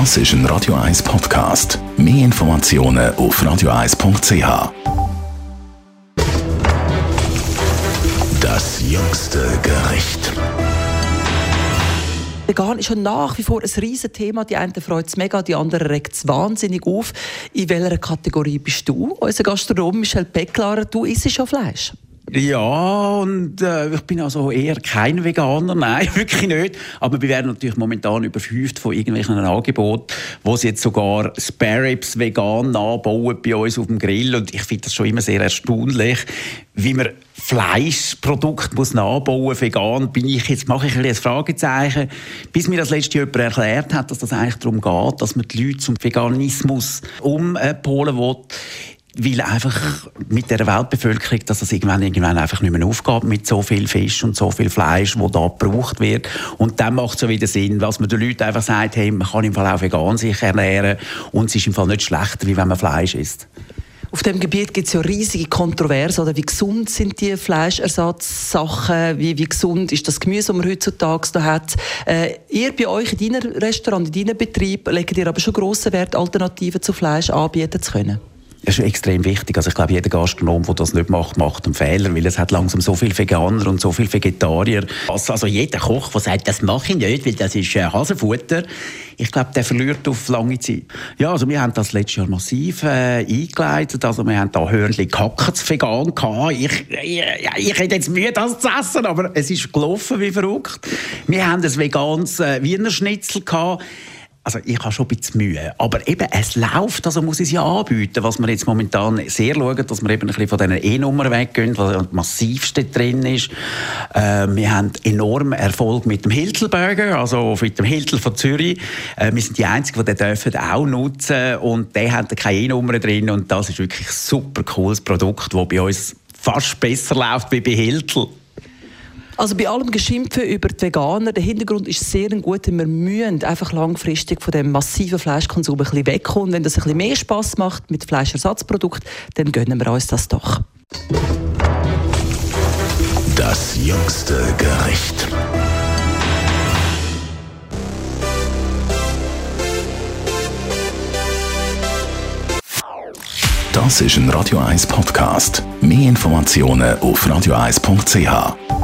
Das ist ein Radio 1 Podcast. Mehr Informationen auf radio1.ch. Das jüngste Gericht. Vegan ist ja nach wie vor ein riesen Thema. Die einen freut es mega, die anderen regt es wahnsinnig auf. In welcher Kategorie bist du? Unser Gastronom Michel Pecklarer, du isst schon Fleisch. Ja, und äh, ich bin also eher kein Veganer, nein, wirklich nicht. Aber wir werden natürlich momentan überhäuft von irgendwelchen Angeboten, wo sie jetzt sogar Sparrows vegan anbauen bei uns auf dem Grill. Und ich finde das schon immer sehr erstaunlich, wie man Fleischprodukte muss nachbauen vegan. Bin ich jetzt mache ich ein Fragezeichen, bis mir das letzte jemand erklärt hat, dass das eigentlich darum geht, dass man die Leute zum Veganismus umpolen will weil einfach mit der Weltbevölkerung, dass das irgendwann, irgendwann einfach nicht mehr aufgeht mit so viel Fisch und so viel Fleisch, wo da gebraucht wird. Und dann macht es so wieder Sinn, was man den Leuten einfach sagt, hey, man kann im Fall auch vegan sich ernähren und es ist im Fall nicht schlechter, wie wenn man Fleisch isst. Auf dem Gebiet gibt es ja riesige Kontroversen. Oder wie gesund sind die Fleischersatzsachen? Wie, wie gesund ist das Gemüse, das man heutzutage da hat? Äh, ihr bei euch in deinem Restaurant, in deinem Betrieb, legt ihr aber schon grossen Wert, Alternativen zu Fleisch anbieten zu können? Das ist extrem wichtig. Also ich glaube, jeder Gastronom, der das nicht macht, macht einen Fehler, weil es hat langsam so viele Veganer und so viele Vegetarier. Also, also jeder Koch, der sagt, das mache ich nicht, weil das ist äh, Hasenfutter, ich glaube, der verliert auf lange Zeit. Ja, also wir haben das letztes Jahr massiv äh, eingeleitet. Also wir haben da Hörnli Kackers vegan gehabt. Ich, ich, ich hätte jetzt Mühe, das zu essen, aber es ist gelaufen wie verrückt. Wir haben ein veganes äh, Wiener Schnitzel gehabt also ich habe schon ein bisschen Mühe, aber eben, es läuft, also muss ich es ja anbieten, was wir jetzt momentan sehr schauen, dass wir eben ein bisschen von diesen E-Nummern weggehen, was das massivste drin ist. Äh, wir haben enormen Erfolg mit dem Hiltelburger, also mit dem Hiltel von Zürich. Äh, wir sind die Einzigen, die den auch nutzen und der hat keine E-Nummer drin und das ist wirklich ein super cooles Produkt, das bei uns fast besser läuft wie bei Hiltel. Also bei allem Geschimpfen über die Veganer, der Hintergrund ist sehr gut, wir müssen einfach langfristig von dem massiven Fleischkonsum ein bisschen wegkommen. Wenn das ein bisschen mehr Spass macht mit Fleischersatzprodukten, dann gönnen wir uns das doch. Das jüngste Gericht. Das ist ein Radio 1 Podcast. Mehr Informationen auf radio1.ch.